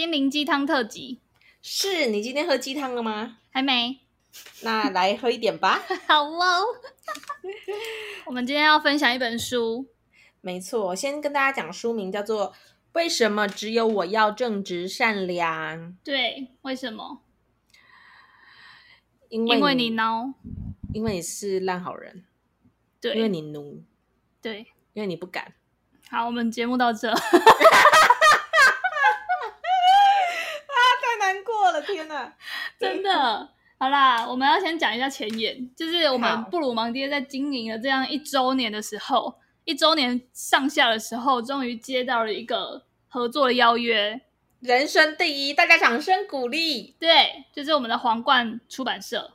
心灵鸡汤特辑。是你今天喝鸡汤了吗？还没。那来喝一点吧。好哦。我们今天要分享一本书。没错，先跟大家讲书名，叫做《为什么只有我要正直善良》。对，为什么？因为因为你孬。因为你是烂好人。对。因为你奴。对。因为你不敢。好，我们节目到这。天哪，真的好啦！我们要先讲一下前言，就是我们布鲁芒爹在经营了这样一周年的时候，一周年上下的时候，终于接到了一个合作的邀约，人生第一，大家掌声鼓励。对，就是我们的皇冠出版社，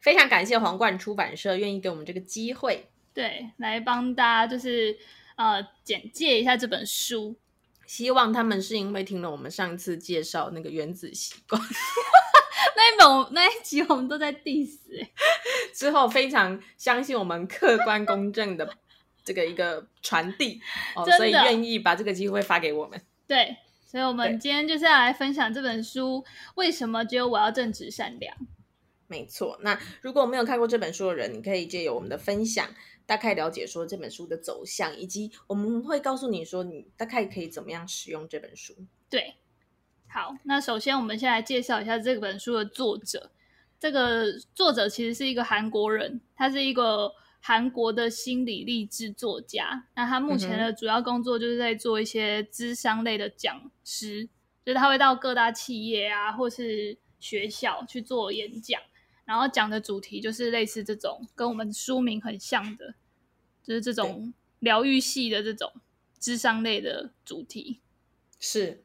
非常感谢皇冠出版社愿意给我们这个机会，对，来帮大家就是呃简介一下这本书。希望他们是因为听了我们上一次介绍那个原子习惯 那一本那一集我们都在 diss 欸，之后非常相信我们客观公正的 这个一个传递哦，所以愿意把这个机会发给我们。对，所以我们今天就是要来分享这本书，为什么只有我要正直善良？没错，那如果没有看过这本书的人，你可以借由我们的分享。大概了解说这本书的走向，以及我们会告诉你说你大概可以怎么样使用这本书。对，好，那首先我们先来介绍一下这本书的作者。这个作者其实是一个韩国人，他是一个韩国的心理励志作家。那他目前的主要工作就是在做一些智商类的讲师，嗯、就是他会到各大企业啊，或是学校去做演讲。然后讲的主题就是类似这种跟我们书名很像的，就是这种疗愈系的这种智商类的主题。是，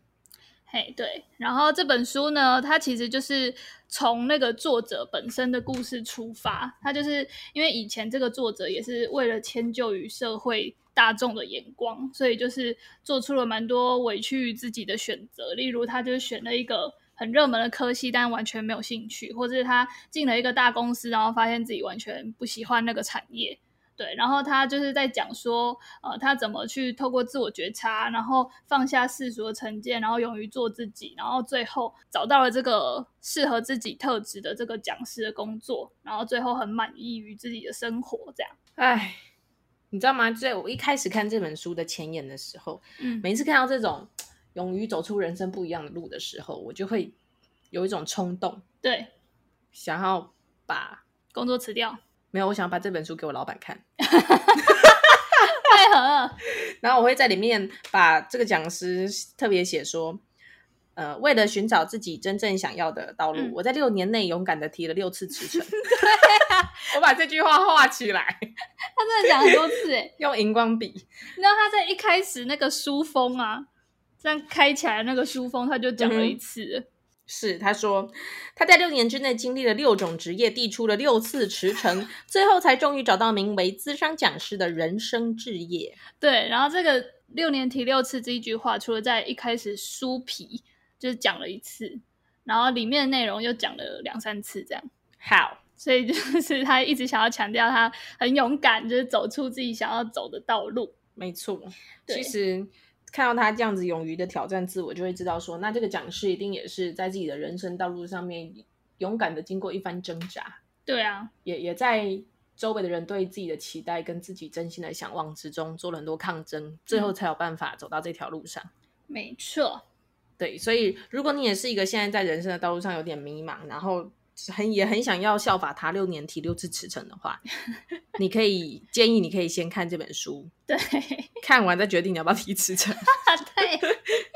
嘿，对。然后这本书呢，它其实就是从那个作者本身的故事出发。他就是因为以前这个作者也是为了迁就于社会大众的眼光，所以就是做出了蛮多委屈于自己的选择。例如，他就选了一个。很热门的科系，但完全没有兴趣，或者是他进了一个大公司，然后发现自己完全不喜欢那个产业，对，然后他就是在讲说，呃，他怎么去透过自我觉察，然后放下世俗的成见，然后勇于做自己，然后最后找到了这个适合自己特质的这个讲师的工作，然后最后很满意于自己的生活，这样。哎，你知道吗？在我一开始看这本书的前言的时候，嗯，每一次看到这种。勇于走出人生不一样的路的时候，我就会有一种冲动，对，想要把工作辞掉。没有，我想把这本书给我老板看。太狠了。然后我会在里面把这个讲师特别写说，呃，为了寻找自己真正想要的道路，嗯、我在六年内勇敢的提了六次辞呈。对啊，我把这句话画起来。他真的讲很多次，哎，用荧光笔。你知道他在一开始那个书封啊。这样开起来那个书封，他就讲了一次、嗯。是，他说他在六年之内经历了六种职业，递出了六次辞呈，最后才终于找到名为资商讲师的人生志业。对，然后这个六年提六次这一句话，除了在一开始书皮就是讲了一次，然后里面的内容又讲了两三次，这样。好，所以就是他一直想要强调他很勇敢，就是走出自己想要走的道路。没错，其实。看到他这样子勇于的挑战自我，就会知道说，那这个讲师一定也是在自己的人生道路上面勇敢的经过一番挣扎。对啊，也也在周围的人对自己的期待跟自己真心的想望之中做了很多抗争，最后才有办法走到这条路上。没错，对，所以如果你也是一个现在在人生的道路上有点迷茫，然后。很也很想要效法他六年提六次辞呈的话，你可以建议你可以先看这本书，对，看完再决定你要不要提辞呈。对，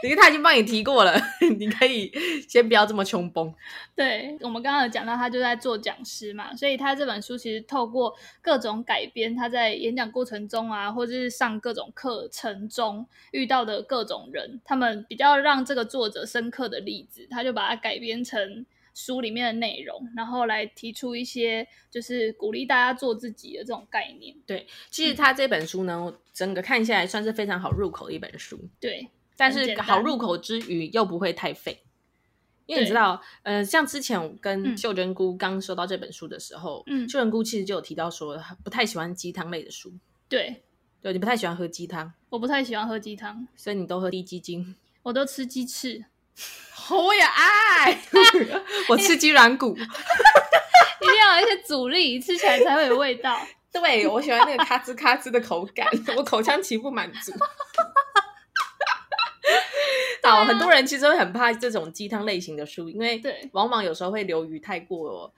因为他已经帮你提过了，你可以先不要这么穷崩。对，我们刚刚有讲到他就在做讲师嘛，所以他这本书其实透过各种改编，他在演讲过程中啊，或者是上各种课程中遇到的各种人，他们比较让这个作者深刻的例子，他就把它改编成。书里面的内容，然后来提出一些就是鼓励大家做自己的这种概念。对，其实他这本书呢，嗯、整个看下来算是非常好入口的一本书。对，但是好入口之余又不会太废，因为你知道，呃，像之前我跟秀珍姑刚收到这本书的时候，嗯，秀珍姑其实就有提到说，不太喜欢鸡汤类的书。对，对，你不太喜欢喝鸡汤，我不太喜欢喝鸡汤，所以你都喝低鸡精，我都吃鸡翅。我也爱，我吃鸡软骨，一定要有一些阻力，吃起来才会有味道。对，我喜欢那个咔吱咔吱的口感，我口腔期不满足。好，啊、很多人其实会很怕这种鸡汤类型的书，因为往往有时候会流于太过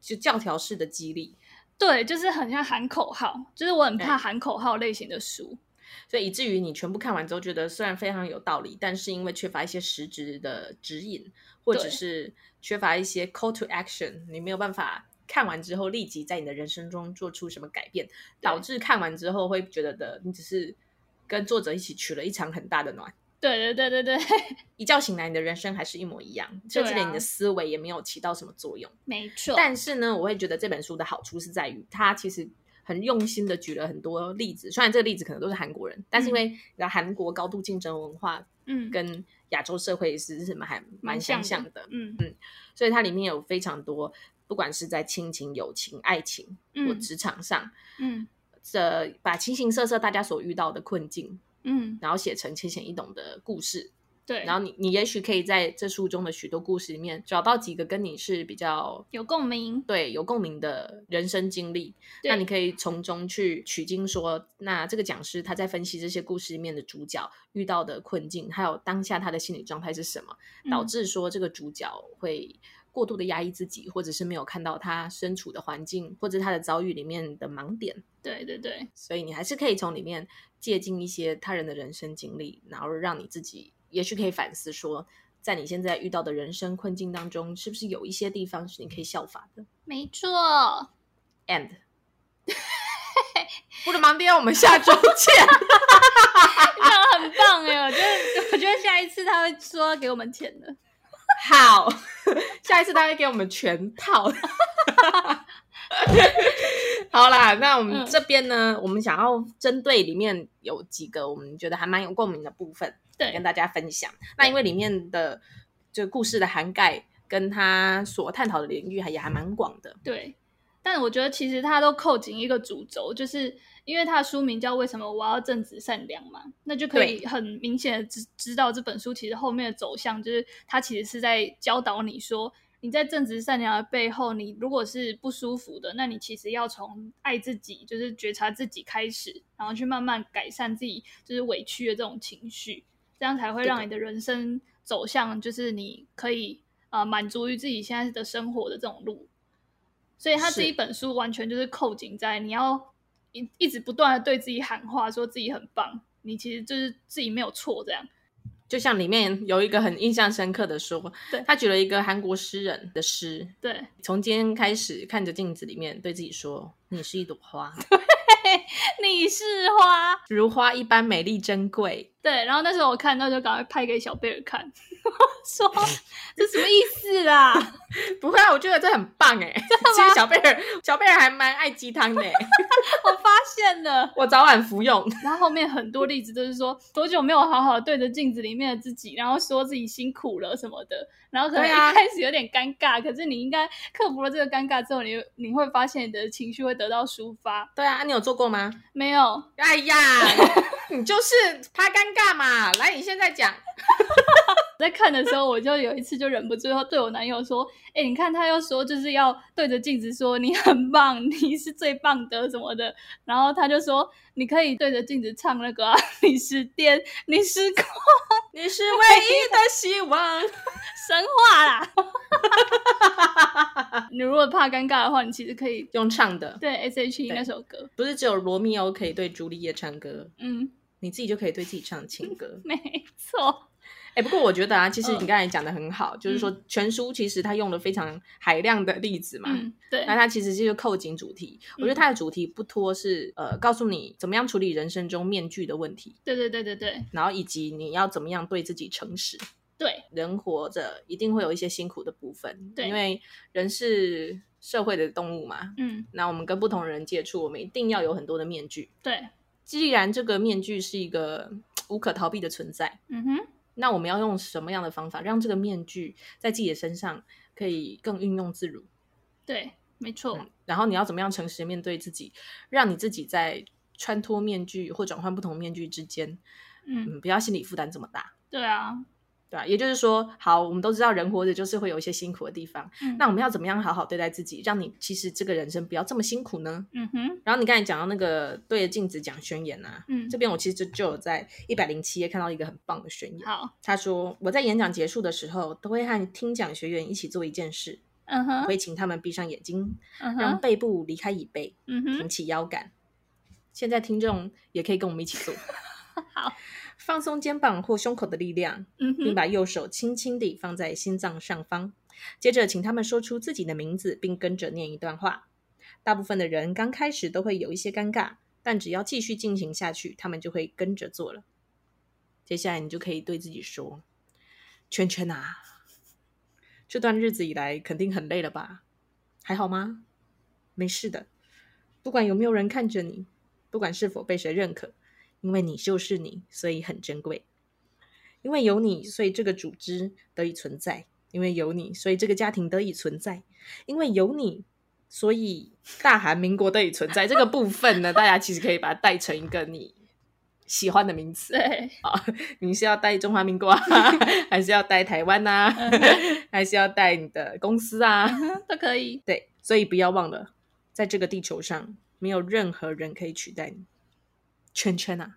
就教条式的激励。对，就是很像喊口号，就是我很怕喊口号类型的书，所以以至于你全部看完之后，觉得虽然非常有道理，但是因为缺乏一些实质的指引，或者是缺乏一些 call to action，你没有办法看完之后立即在你的人生中做出什么改变，导致看完之后会觉得的你只是跟作者一起取了一场很大的暖。对对对对对，一觉醒来，你的人生还是一模一样，甚至连你的思维也没有起到什么作用。没错。但是呢，我会觉得这本书的好处是在于，它其实很用心的举了很多例子。虽然这个例子可能都是韩国人，嗯、但是因为韩国高度竞争文化，嗯，跟亚洲社会是什么还蛮相像的，嗯嗯，所以它里面有非常多，不管是在亲情、友情、爱情或职场上，嗯，这把形形色色大家所遇到的困境。嗯，然后写成浅显易懂的故事，对，然后你你也许可以在这书中的许多故事里面找到几个跟你是比较有共鸣，对，有共鸣的人生经历，那你可以从中去取经说，说那这个讲师他在分析这些故事里面的主角遇到的困境，还有当下他的心理状态是什么，嗯、导致说这个主角会。过度的压抑自己，或者是没有看到他身处的环境，或者他的遭遇里面的盲点。对对对，所以你还是可以从里面借鉴一些他人的人生经历，然后让你自己也许可以反思说，在你现在遇到的人生困境当中，是不是有一些地方是你可以效法的？没错。And，我的忙爹，我们下周见。这样很棒哎，我觉得我觉得下一次他会说给我们钱的。好，下一次他会给我们全套。好啦，那我们这边呢，嗯、我们想要针对里面有几个我们觉得还蛮有共鸣的部分，对，跟大家分享。那因为里面的这个故事的涵盖，跟他所探讨的领域还也还蛮广的，对。但我觉得其实他都扣紧一个主轴，就是。因为他的书名叫《为什么我要正直善良》嘛，那就可以很明显的知知道这本书其实后面的走向，就是他其实是在教导你说，你在正直善良的背后，你如果是不舒服的，那你其实要从爱自己，就是觉察自己开始，然后去慢慢改善自己就是委屈的这种情绪，这样才会让你的人生走向就是你可以呃满足于自己现在的生活的这种路。所以他这一本书完全就是扣紧在你要。一一直不断的对自己喊话，说自己很棒，你其实就是自己没有错，这样。就像里面有一个很印象深刻的说，对，他举了一个韩国诗人的诗，对，从今天开始看着镜子里面对自己说，你是一朵花，你是花，如花一般美丽珍贵。对，然后那时候我看到就赶快拍给小贝尔看，说这什么意思啦？不会啊，我觉得这很棒哎。其实小贝尔小贝尔还蛮爱鸡汤的，我发现了，我早晚服用。然后后面很多例子都是说多久没有好好对着镜子里面的自己，然后说自己辛苦了什么的，然后可能一开始有点尴尬，啊、可是你应该克服了这个尴尬之后，你你会发现你的情绪会得到抒发。对啊，你有做过吗？没有。哎呀。你就是怕尴尬嘛？来，你现在讲。在看的时候，我就有一次就忍不住要对我男友说：“哎、欸，你看他又说就是要对着镜子说你很棒，你是最棒的什么的。”然后他就说：“你可以对着镜子唱那个、啊，你是电，你是光，你是唯一的希望。”神话啦！你如果怕尴尬的话，你其实可以用唱的。对，S.H.E 那首歌，不是只有罗密欧可以对朱丽叶唱歌。嗯。你自己就可以对自己唱情歌，没错。哎、欸，不过我觉得啊，其实你刚才讲的很好，呃、就是说全书其实他用了非常海量的例子嘛。嗯、对。那他其实就是扣紧主题。嗯、我觉得他的主题不脱是呃，告诉你怎么样处理人生中面具的问题。对对对对对。然后以及你要怎么样对自己诚实。对。人活着一定会有一些辛苦的部分。对。因为人是社会的动物嘛。嗯。那我们跟不同人接触，我们一定要有很多的面具。对。既然这个面具是一个 无可逃避的存在，嗯哼，那我们要用什么样的方法让这个面具在自己的身上可以更运用自如？对，没错。嗯，然后你要怎么样诚实面对自己，让你自己在穿脱面具或转换不同面具之间，嗯，嗯，不要心理负担这么大。对啊，对吧？也就是说，好，我们都知道人活着就是会有一些辛苦的地方，嗯、那我们要怎么样好好对待自己，让你其实这个人生不要这么辛苦呢？嗯哼。然后你刚才讲到那个对着镜子讲宣言啊，嗯，这边我其实就就有在一百零七页看到一个很棒的宣言。好，他说我在演讲结束的时候都会和听讲学员一起做一件事，嗯哼，我会请他们闭上眼睛，嗯、让背部离开椅背，嗯哼，挺起腰杆。现在听众也可以跟我们一起做，好。放松肩膀或胸口的力量，并把右手轻轻地放在心脏上方。接着，请他们说出自己的名字，并跟着念一段话。大部分的人刚开始都会有一些尴尬，但只要继续进行下去，他们就会跟着做了。接下来，你就可以对自己说：“圈圈啊，这段日子以来肯定很累了吧？还好吗？没事的。不管有没有人看着你，不管是否被谁认可。”因为你就是你，所以很珍贵。因为有你，所以这个组织得以存在；因为有你，所以这个家庭得以存在；因为有你，所以大韩民国得以存在。这个部分呢，大家其实可以把它带成一个你喜欢的名词。你是要带中华民国啊，还是要带台湾啊，还是要带你的公司啊？都可以。对，所以不要忘了，在这个地球上，没有任何人可以取代你。圈圈啊，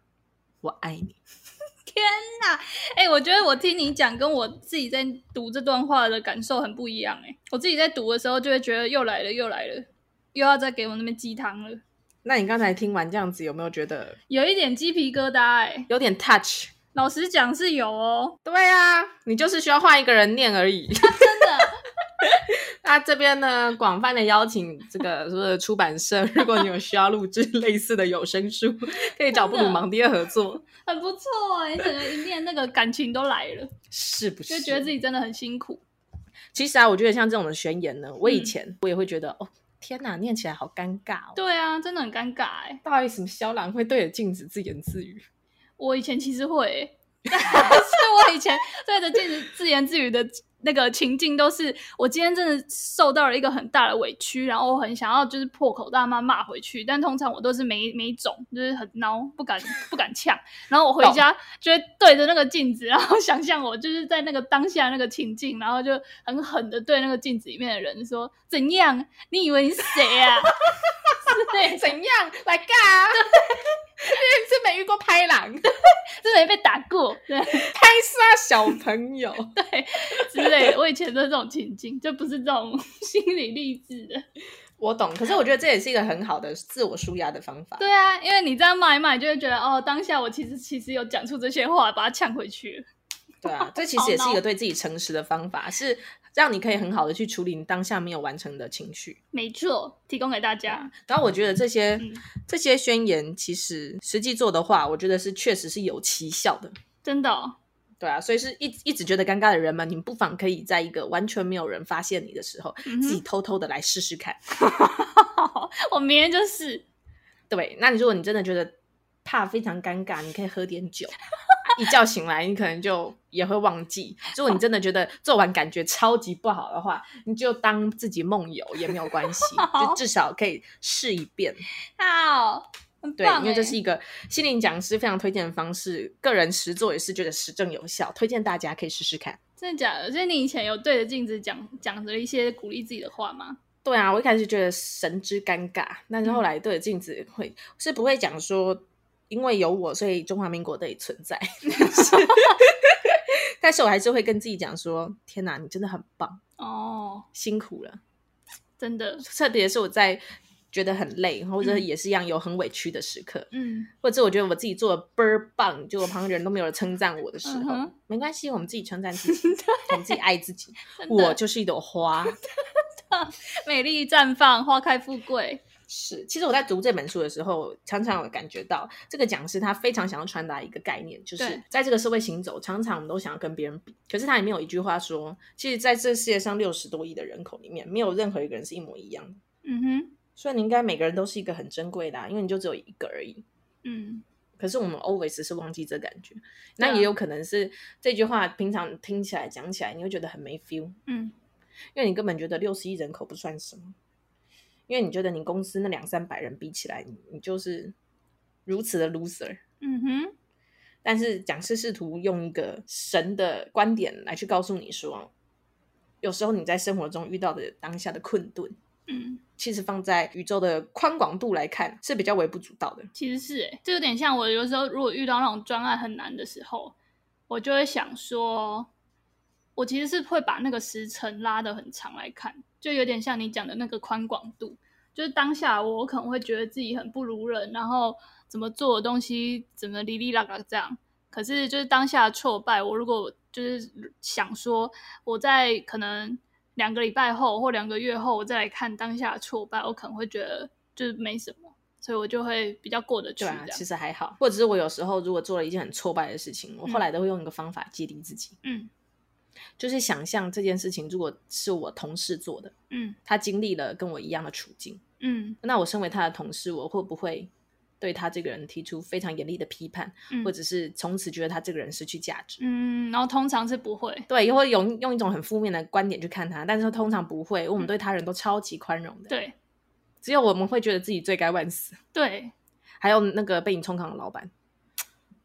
我爱你！天哪，哎、欸，我觉得我听你讲，跟我自己在读这段话的感受很不一样。哎，我自己在读的时候，就会觉得又来了，又来了，又要再给我那边鸡汤了。那你刚才听完这样子，有没有觉得有一点鸡皮疙瘩？哎，有点 touch。老实讲是有哦。对啊，你就是需要换一个人念而已。真的。那这边呢，广泛的邀请这个所有的出版社，如果你有需要录制类似的有声书，可以找布鲁芒迪合作，很不错哎，整个一念那个感情都来了，是不是？就觉得自己真的很辛苦。其实啊，我觉得像这种的宣言呢，我以前我也会觉得，嗯、哦，天哪，念起来好尴尬哦。对啊，真的很尴尬哎。到底什么肖朗会对着镜子自言自语？我以前其实会，但是我以前对着镜子自言自语的。那个情境都是我今天真的受到了一个很大的委屈，然后我很想要就是破口大骂骂回去，但通常我都是没没种，就是很孬，不敢不敢呛。然后我回家就会对着那个镜子，然后 想象我就是在那个当下那个情境，然后就很狠的对那个镜子里面的人说：“怎样？你以为你是谁啊？是怎样来干？是没遇过拍狼，是没被打过，对，拍杀小朋友，对。”对，我以前都是这种情境，就不是这种心理励志的。我懂，可是我觉得这也是一个很好的自我舒压的方法。对啊，因为你这样骂一骂，就会觉得哦，当下我其实其实有讲出这些话，把它呛回去。对啊，这其实也是一个对自己诚实的方法，是让你可以很好的去处理你当下没有完成的情绪。没错，提供给大家。然后我觉得这些、嗯、这些宣言，其实实际做的话，我觉得是确实是有奇效的。真的、哦。对啊，所以是一一直觉得尴尬的人们，你们不妨可以在一个完全没有人发现你的时候，嗯、自己偷偷的来试试看。我明天就试。对，那你如果你真的觉得怕非常尴尬，你可以喝点酒，一觉醒来你可能就也会忘记。如果你真的觉得做完感觉超级不好的话，你就当自己梦游也没有关系，就至少可以试一遍。好。对，因为这是一个心灵讲师非常推荐的方式，个人实做也是觉得实证有效，推荐大家可以试试看。真的假的？所以你以前有对着镜子讲讲着一些鼓励自己的话吗？对啊，我一开始觉得神之尴尬，但是后来对着镜子会、嗯、是不会讲说，因为有我，所以中华民国得以存在。但是我还是会跟自己讲说，天哪，你真的很棒哦，辛苦了，真的，特别是我在。觉得很累，或者也是一样有很委屈的时刻，嗯，或者我觉得我自己做的倍儿棒，就我旁边人都没有人称赞我的时候，没关系，我们自己称赞自 己，我们自己爱自己，我就是一朵花，美丽绽放，花开富贵。是，其实我在读这本书的时候，常常有感觉到这个讲师他非常想要传达一个概念，就是在这个社会行走，常常我们都想要跟别人比，可是他里面有一句话说，其实在这世界上六十多亿的人口里面，没有任何一个人是一模一样的。嗯哼。所以你应该每个人都是一个很珍贵的啊，因为你就只有一个而已。嗯，可是我们 always 是忘记这感觉，那也有可能是这句话平常听起来讲起来你会觉得很没 feel。嗯，因为你根本觉得六十亿人口不算什么，因为你觉得你公司那两三百人比起来，你你就是如此的 loser。嗯哼，但是讲师试图用一个神的观点来去告诉你说，有时候你在生活中遇到的当下的困顿，嗯，其实放在宇宙的宽广度来看是比较微不足道的。其实是诶，这有点像我有时候如果遇到那种专案很难的时候，我就会想说，我其实是会把那个时程拉得很长来看，就有点像你讲的那个宽广度，就是当下我可能会觉得自己很不如人，然后。怎么做的东西怎么哩哩啦啦这样，可是就是当下的挫败，我如果就是想说，我在可能两个礼拜后或两个月后，我再来看当下的挫败，我可能会觉得就是没什么，所以我就会比较过得去。对啊，其实还好。或者是我有时候如果做了一件很挫败的事情，我后来都会用一个方法激励自己，嗯，就是想象这件事情如果是我同事做的，嗯，他经历了跟我一样的处境，嗯，那我身为他的同事，我会不会？对他这个人提出非常严厉的批判，嗯、或者是从此觉得他这个人失去价值。嗯，然后通常是不会，对，又会用用一种很负面的观点去看他，但是通常不会。我们对他人都超级宽容的，对，只有我们会觉得自己罪该万死。对，还有那个被你冲康的老板，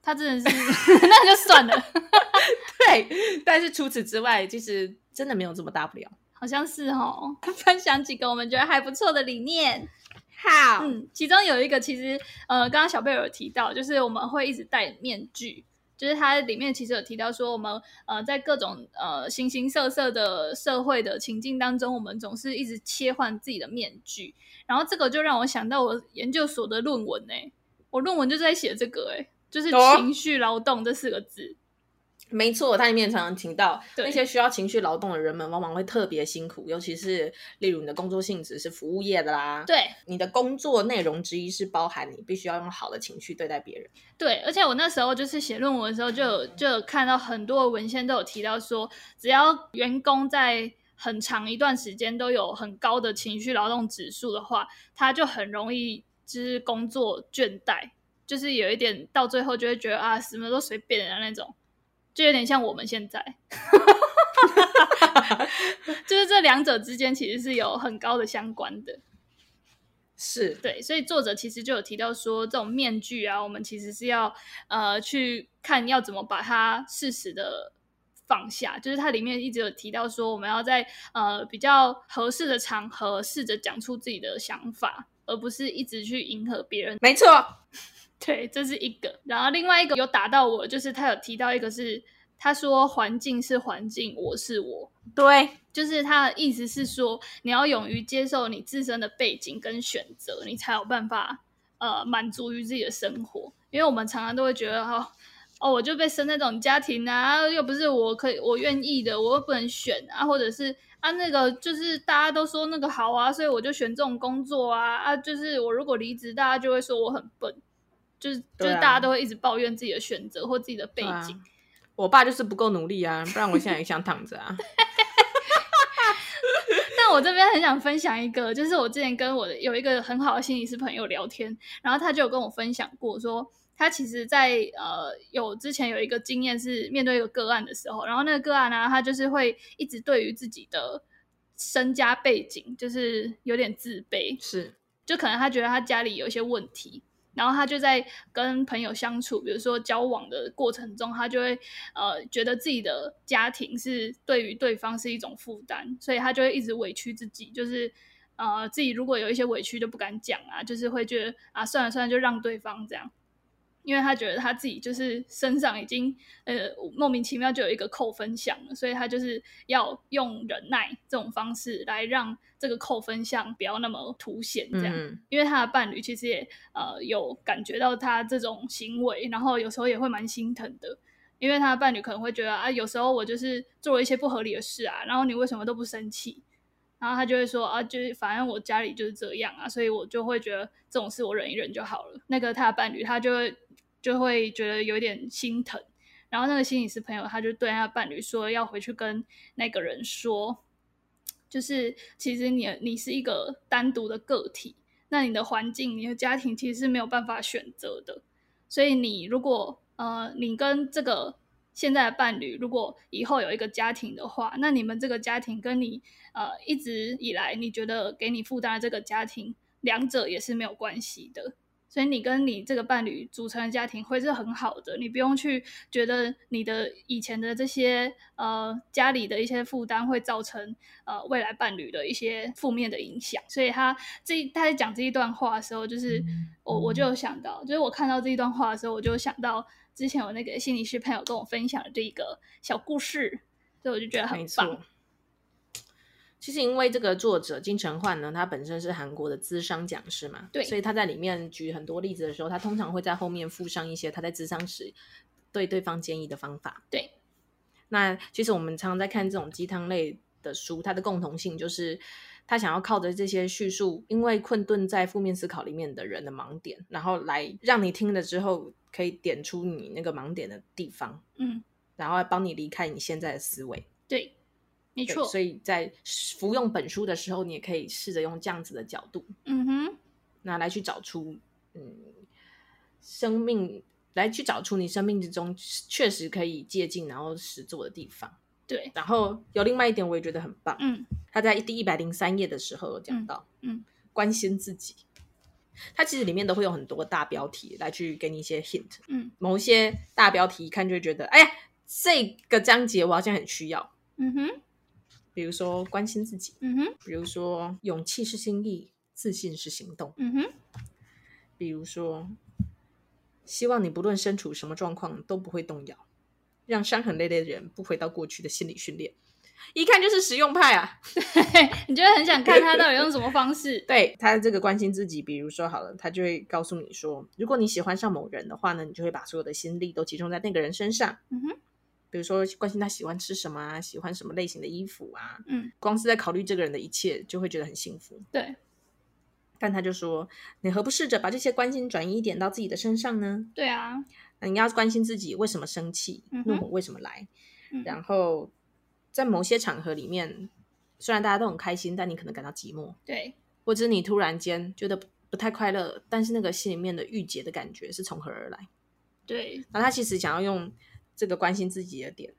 他真的是，那就算了。对，但是除此之外，其实真的没有这么大不了。好像是哦，分享几个我们觉得还不错的理念。好，嗯，其中有一个其实，呃，刚刚小贝有提到，就是我们会一直戴面具，就是它里面其实有提到说，我们呃在各种呃形形色色的社会的情境当中，我们总是一直切换自己的面具，然后这个就让我想到我研究所的论文呢，我论文就在写这个，哎，就是情绪劳动这四个字。没错，它里面常常提到那些需要情绪劳动的人们，往往会特别辛苦，尤其是例如你的工作性质是服务业的啦。对，你的工作内容之一是包含你必须要用好的情绪对待别人。对，而且我那时候就是写论文的时候就，就有就有看到很多文献都有提到说，只要员工在很长一段时间都有很高的情绪劳动指数的话，他就很容易就是工作倦怠，就是有一点到最后就会觉得啊，什么都随便的那种。就有点像我们现在，就是这两者之间其实是有很高的相关的，是对，所以作者其实就有提到说，这种面具啊，我们其实是要呃去看要怎么把它适时的放下，就是它里面一直有提到说，我们要在呃比较合适的场合试着讲出自己的想法，而不是一直去迎合别人。没错。对，这是一个。然后另外一个有打到我，就是他有提到一个是，他说环境是环境，我是我。对，就是他的意思是说，你要勇于接受你自身的背景跟选择，你才有办法呃满足于自己的生活。因为我们常常都会觉得哦，哦，我就被生在这种家庭啊，又不是我可以我愿意的，我又不能选啊，或者是啊那个就是大家都说那个好啊，所以我就选这种工作啊啊，就是我如果离职，大家就会说我很笨。就是就是大家都会一直抱怨自己的选择或自己的背景。啊、我爸就是不够努力啊，不然我现在也想躺着啊。但我这边很想分享一个，就是我之前跟我的有一个很好的心理师朋友聊天，然后他就有跟我分享过说，说他其实在呃有之前有一个经验是面对一个个案的时候，然后那个个案呢，他就是会一直对于自己的身家背景就是有点自卑，是就可能他觉得他家里有一些问题。然后他就在跟朋友相处，比如说交往的过程中，他就会呃觉得自己的家庭是对于对方是一种负担，所以他就会一直委屈自己，就是呃自己如果有一些委屈就不敢讲啊，就是会觉得啊算了算了就让对方这样。因为他觉得他自己就是身上已经呃莫名其妙就有一个扣分项了，所以他就是要用忍耐这种方式来让这个扣分项不要那么凸显这样。嗯、因为他的伴侣其实也呃有感觉到他这种行为，然后有时候也会蛮心疼的，因为他的伴侣可能会觉得啊，有时候我就是做了一些不合理的事啊，然后你为什么都不生气？然后他就会说啊，就是反正我家里就是这样啊，所以我就会觉得这种事我忍一忍就好了。那个他的伴侣他就会。就会觉得有点心疼，然后那个心理师朋友他就对他的伴侣说，要回去跟那个人说，就是其实你你是一个单独的个体，那你的环境、你的家庭其实是没有办法选择的，所以你如果呃你跟这个现在的伴侣如果以后有一个家庭的话，那你们这个家庭跟你呃一直以来你觉得给你负担的这个家庭，两者也是没有关系的。所以你跟你这个伴侣组成的家庭会是很好的，你不用去觉得你的以前的这些呃家里的一些负担会造成呃未来伴侣的一些负面的影响。所以他这他在讲这一段话的时候，就是我我就有想到，就是我看到这一段话的时候，我就想到之前有那个心理师朋友跟我分享的这一个小故事，所以我就觉得很棒。其实，因为这个作者金承焕呢，他本身是韩国的资商讲师嘛，对，所以他在里面举很多例子的时候，他通常会在后面附上一些他在资商时对对方建议的方法。对，那其实我们常常在看这种鸡汤类的书，它的共同性就是他想要靠着这些叙述，因为困顿在负面思考里面的人的盲点，然后来让你听了之后可以点出你那个盲点的地方，嗯，然后来帮你离开你现在的思维。对。没错，所以在服用本书的时候，你也可以试着用这样子的角度，嗯哼，那来去找出，嗯，生命来去找出你生命之中确实可以借鉴然后实做的地方。对，然后有另外一点，我也觉得很棒，嗯，他在第一百零三页的时候有讲到，嗯，嗯，关心自己，它其实里面都会有很多大标题来去给你一些 hint，嗯，某一些大标题一看就会觉得，哎呀，这个章节我好像很需要，嗯哼。比如说关心自己，嗯哼，比如说勇气是心意，自信是行动，嗯哼，比如说希望你不论身处什么状况都不会动摇，让伤痕累累的人不回到过去的心理训练，一看就是实用派啊！你就会很想看他到底用什么方式？对，他这个关心自己，比如说好了，他就会告诉你说，如果你喜欢上某人的话呢，你就会把所有的心力都集中在那个人身上，嗯哼。比如说关心他喜欢吃什么啊，喜欢什么类型的衣服啊，嗯，光是在考虑这个人的一切，就会觉得很幸福。对，但他就说，你何不试着把这些关心转移一点到自己的身上呢？对啊，那你要关心自己为什么生气，嗯、怒火为什么来，嗯，然后在某些场合里面，虽然大家都很开心，但你可能感到寂寞，对，或者你突然间觉得不太快乐，但是那个心里面的郁结的感觉是从何而来？对，那他其实想要用。这个关心自己的点，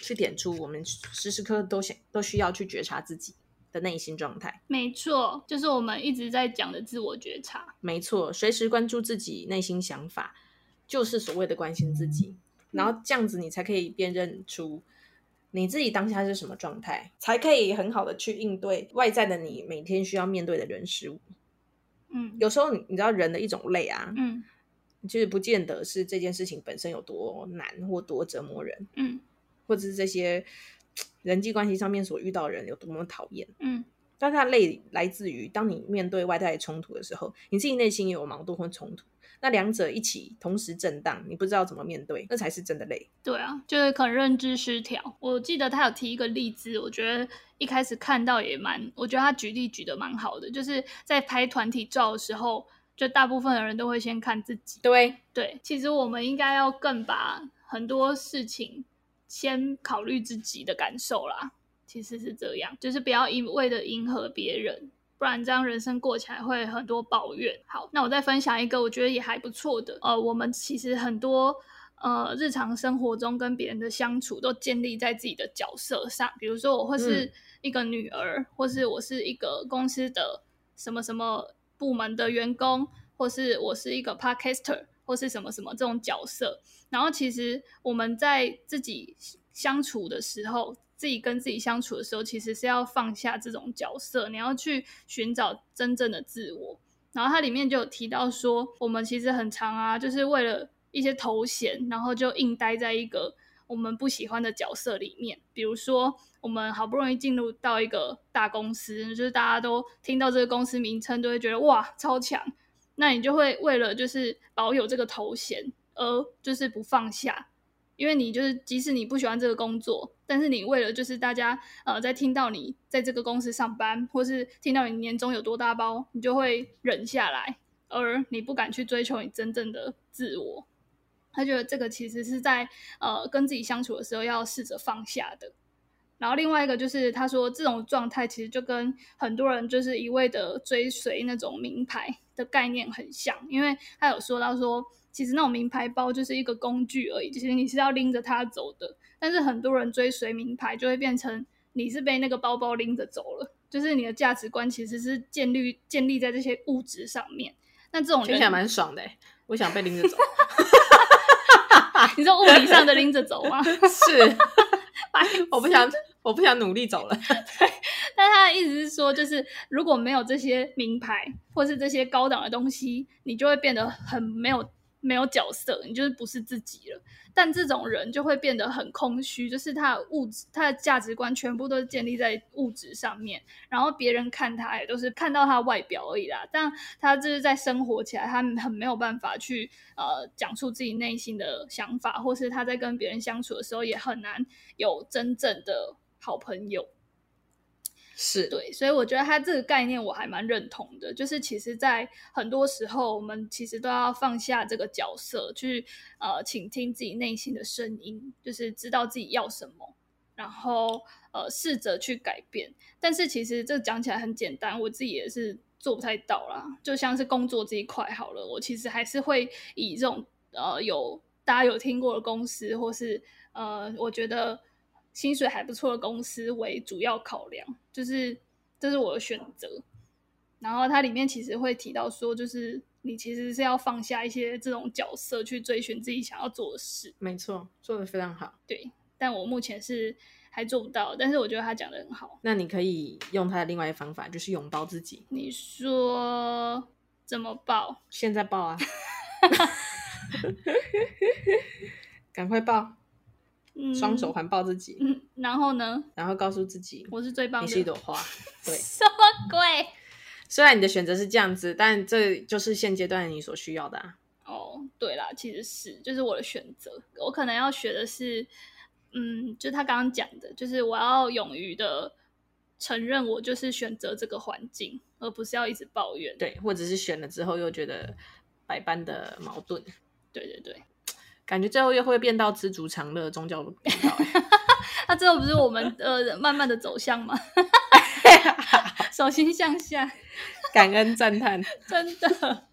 去点出我们时时刻刻都想都需要去觉察自己的内心状态。没错，就是我们一直在讲的自我觉察。没错，随时关注自己内心想法，就是所谓的关心自己。然后这样子，你才可以辨认出你自己当下是什么状态，才可以很好的去应对外在的你每天需要面对的人事物。嗯，有时候你知道人的一种累啊，嗯。其实不见得是这件事情本身有多难或多折磨人，嗯，或者是这些人际关系上面所遇到的人有多么讨厌，嗯，但是它累来自于当你面对外在的冲突的时候，你自己内心也有矛盾或冲突，那两者一起同时震荡，你不知道怎么面对，那才是真的累。对啊，就是可能认知失调。我记得他有提一个例子，我觉得一开始看到也蛮，我觉得他举例举的蛮好的，就是在拍团体照的时候。就大部分的人都会先看自己，对对，其实我们应该要更把很多事情先考虑自己的感受啦。其实是这样，就是不要一味的迎合别人，不然这样人生过起来会很多抱怨。好，那我再分享一个我觉得也还不错的，呃，我们其实很多呃日常生活中跟别人的相处都建立在自己的角色上，比如说我会是一个女儿，嗯，或是我是一个公司的什么什么。部门的员工，或是我是一个 podcaster，或是什么什么这种角色。然后其实我们在自己相处的时候，自己跟自己相处的时候，其实是要放下这种角色，你要去寻找真正的自我。然后它里面就有提到说，我们其实很长啊，就是为了一些头衔，然后就硬待在一个我们不喜欢的角色里面，比如说。我们好不容易进入到一个大公司，就是大家都听到这个公司名称，都会觉得哇超强。那你就会为了就是保有这个头衔，而就是不放下，因为你就是即使你不喜欢这个工作，但是你为了就是大家呃在听到你在这个公司上班，或是听到你年终有多大包，你就会忍下来，而你不敢去追求你真正的自我。他觉得这个其实是在呃跟自己相处的时候要试着放下的。然后另外一个就是，他说这种状态其实就跟很多人就是一味的追随那种名牌的概念很像，因为他有说到说，其实那种名牌包就是一个工具而已，其实你是要拎着它走的。但是很多人追随名牌，就会变成你是被那个包包拎着走了，就是你的价值观其实是建立建立在这些物质上面。那这种人听起来蛮爽的，我想被拎着走。你说物理上的拎着走吗？是，我不想，我不想努力走了。对，但他的意思是说，就是如果没有这些名牌或是这些高档的东西，你就会变得很没有。没有角色，你就是不是自己了。但这种人就会变得很空虚，就是他的物质、他的价值观全部都建立在物质上面，然后别人看他也都是看到他外表而已啦。但他就是在生活起来，他很没有办法去呃讲出自己内心的想法，或是他在跟别人相处的时候也很难有真正的好朋友。是对，所以我觉得他这个概念我还蛮认同的，就是其实，在很多时候，我们其实都要放下这个角色，去呃倾听自己内心的声音，就是知道自己要什么，然后呃试着去改变。但是其实这讲起来很简单，我自己也是做不太到啦。就像是工作这一块好了，我其实还是会以这种呃有大家有听过的公司，或是呃我觉得。薪水还不错的公司为主要考量，就是这是我的选择。然后它里面其实会提到说，就是你其实是要放下一些这种角色，去追寻自己想要做的事。没错，做的非常好。对，但我目前是还做不到，但是我觉得他讲的很好。那你可以用他的另外一个方法，就是拥抱自己。你说怎么抱？现在抱啊！赶快抱！双手环抱自己，嗯，然后呢？然后告诉自己，我是最棒的，你是一朵花。对，什么鬼？虽然你的选择是这样子，但这就是现阶段你所需要的啊。哦，对啦，其实是，就是我的选择。我可能要学的是，嗯，就他刚刚讲的，就是我要勇于的承认，我就是选择这个环境，而不是要一直抱怨。对，或者是选了之后又觉得百般的矛盾。对对对。感觉最后又会变到知足常乐宗教的频道，那最后不是我们呃慢慢的走向吗？手心向下，感恩赞叹，真的。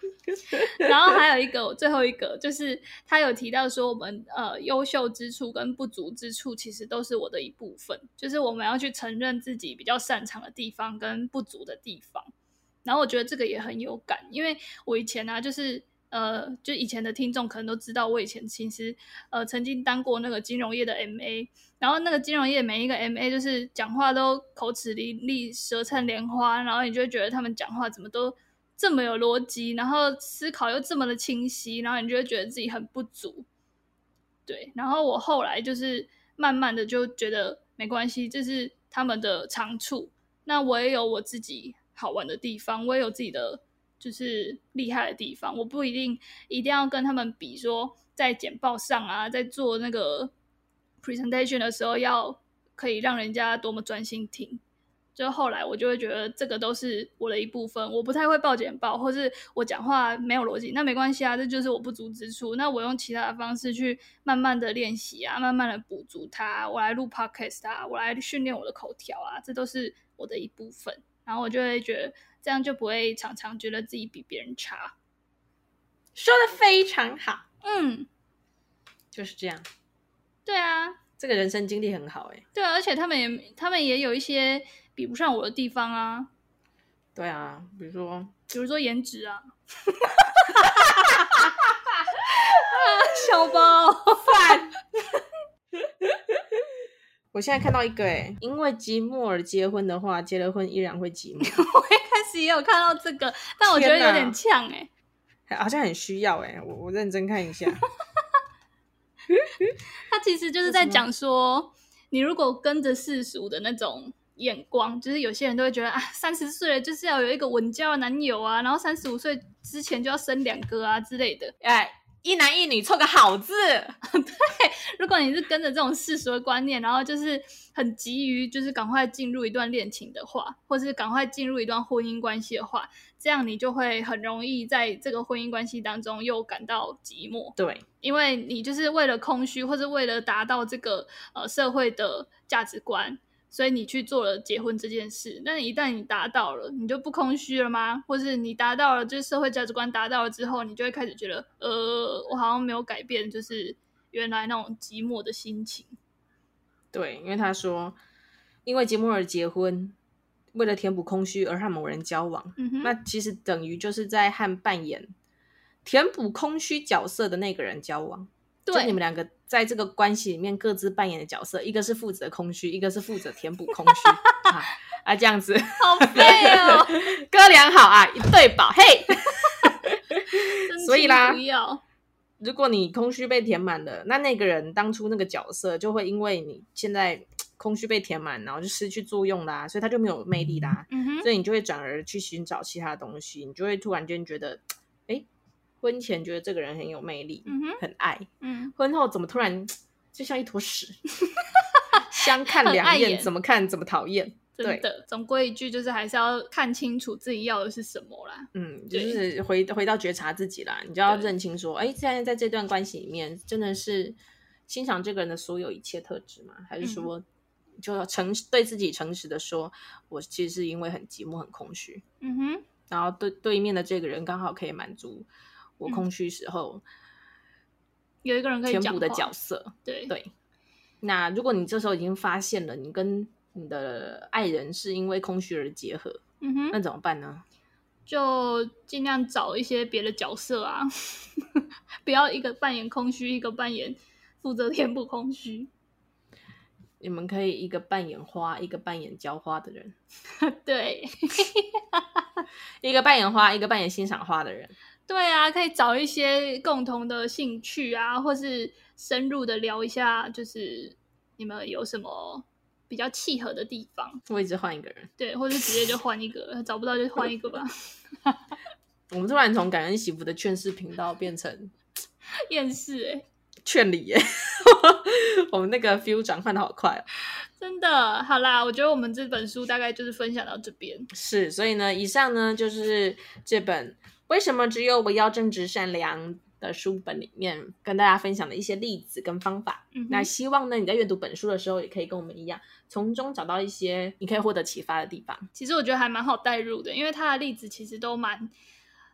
然后还有一个，最后一个就是他有提到说，我们呃优秀之处跟不足之处，其实都是我的一部分，就是我们要去承认自己比较擅长的地方跟不足的地方。然后我觉得这个也很有感，因为我以前呢、啊、就是。呃，就以前的听众可能都知道，我以前其实呃曾经当过那个金融业的 MA，然后那个金融业每一个 MA 就是讲话都口齿伶俐、舌灿莲花，然后你就会觉得他们讲话怎么都这么有逻辑，然后思考又这么的清晰，然后你就会觉得自己很不足。对，然后我后来就是慢慢的就觉得没关系，这是他们的长处，那我也有我自己好玩的地方，我也有自己的。就是厉害的地方，我不一定一定要跟他们比，说在简报上啊，在做那个 presentation 的时候，要可以让人家多么专心听。就后来我就会觉得这个都是我的一部分，我不太会报简报，或是我讲话没有逻辑，那没关系啊，这就是我不足之处。那我用其他的方式去慢慢的练习啊，慢慢的补足它。我来录 podcast 啊，我来训练我的口条啊，这都是我的一部分。然后我就会觉得。这样就不会常常觉得自己比别人差，说的非常好，嗯，就是这样，对啊，这个人生经历很好哎，对啊，而且他们也他们也有一些比不上我的地方啊，对啊，比如说，比如说颜值啊，小包 饭。我现在看到一个哎，因为寂寞而结婚的话，结了婚依然会寂寞。我一开始也有看到这个，但我觉得有点呛哎，好像很需要哎，我我认真看一下。他其实就是在讲说，你如果跟着世俗的那种眼光，就是有些人都会觉得啊，三十岁了就是要有一个稳交的男友啊，然后三十五岁之前就要生两个啊之类的，哎。一男一女凑个好字，对。如果你是跟着这种世俗的观念，然后就是很急于就是赶快进入一段恋情的话，或是赶快进入一段婚姻关系的话，这样你就会很容易在这个婚姻关系当中又感到寂寞。对，因为你就是为了空虚，或是为了达到这个呃社会的价值观。所以你去做了结婚这件事，那一旦你达到了，你就不空虚了吗？或是你达到了，就是社会价值观达到了之后，你就会开始觉得，呃，我好像没有改变，就是原来那种寂寞的心情。对，因为他说，因为寂寞而结婚，为了填补空虚而和某人交往，嗯哼，那其实等于就是在和扮演填补空虚角色的那个人交往。对，就你们两个在这个关系里面各自扮演的角色，一个是负责空虚，一个是负责填补空虚啊啊，这样子好废哦，哥俩好啊，一对宝嘿。所以啦，如果你空虚被填满了，那那个人当初那个角色就会因为你现在空虚被填满，然后就失去作用啦，所以他就没有魅力啦。嗯，所以你就会转而去寻找其他东西，你就会突然间觉得，哎，婚前觉得这个人很有魅力，嗯哼，很爱，嗯，婚后怎么突然就像一坨屎，相看两厌，怎么看怎么讨厌。真的，总归一句就是还是要看清楚自己要的是什么啦。嗯，就是回回到觉察自己啦，你就要认清说，哎，现在在这段关系里面，真的是欣赏这个人的所有一切特质吗？还是说，就要诚对自己诚实的说，我其实是因为很寂寞、很空虚。嗯哼，然后对对面的这个人刚好可以满足我空虚时候、嗯、有一个人可以填补的角色。对对，那如果你这时候已经发现了，你跟你的爱人是因为空虚而结合，嗯哼，那怎么办呢？就尽量找一些别的角色啊，不要一个扮演空虚，一个扮演负责填补空虚。你们可以一个扮演花，一个扮演浇花的人。对，一个扮演花，一个扮演欣赏花的人。对啊，可以找一些共同的兴趣啊，或是深入的聊一下，就是你们有什么。比较契合的地方，我一直换一个人，对，或者直接就换一个，找不到就换一个吧。我们突然从感恩媳妇的劝世频道变成 厌世哎，劝礼耶，我们那个 feel 转换的好快哦，真的。好啦，我觉得我们这本书大概就是分享到这边，是，所以呢，以上呢就是这本为什么只有我要正直善良的书本里面跟大家分享的一些例子跟方法，嗯、那希望呢你在阅读本书的时候也可以跟我们一样，从中找到一些你可以获得启发的地方。其实我觉得还蛮好带入的，因为它的例子其实都蛮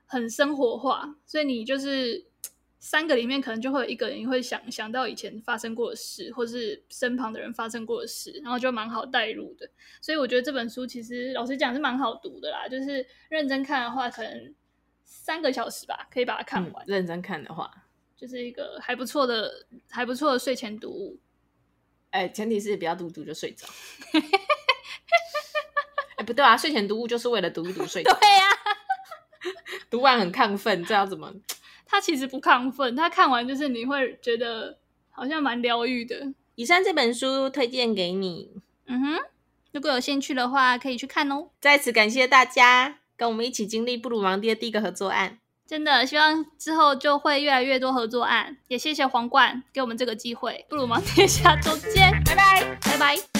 很生活化，所以你就是三个里面可能就会有一个人会想想到以前发生过的事，或是身旁的人发生过的事，然后就蛮好带入的。所以我觉得这本书其实老实讲是蛮好读的啦，就是认真看的话可能。三个小时吧，可以把它看完。嗯、认真看的话，就是一个还不错的、还不错的睡前读物。哎、欸，前提是不要读读就睡着。哎、欸，不对啊，睡前读物就是为了读一读睡着。对呀、啊，读完很亢奋，这要怎么？他其实不亢奋，他看完就是你会觉得好像蛮疗愈的。以上这本书推荐给你。嗯哼，如果有兴趣的话，可以去看哦。再次感谢大家。跟我们一起经历布鲁芒蒂的第一个合作案，真的希望之后就会越来越多合作案。也谢谢皇冠给我们这个机会。布鲁芒蒂，下周见，拜拜，拜拜。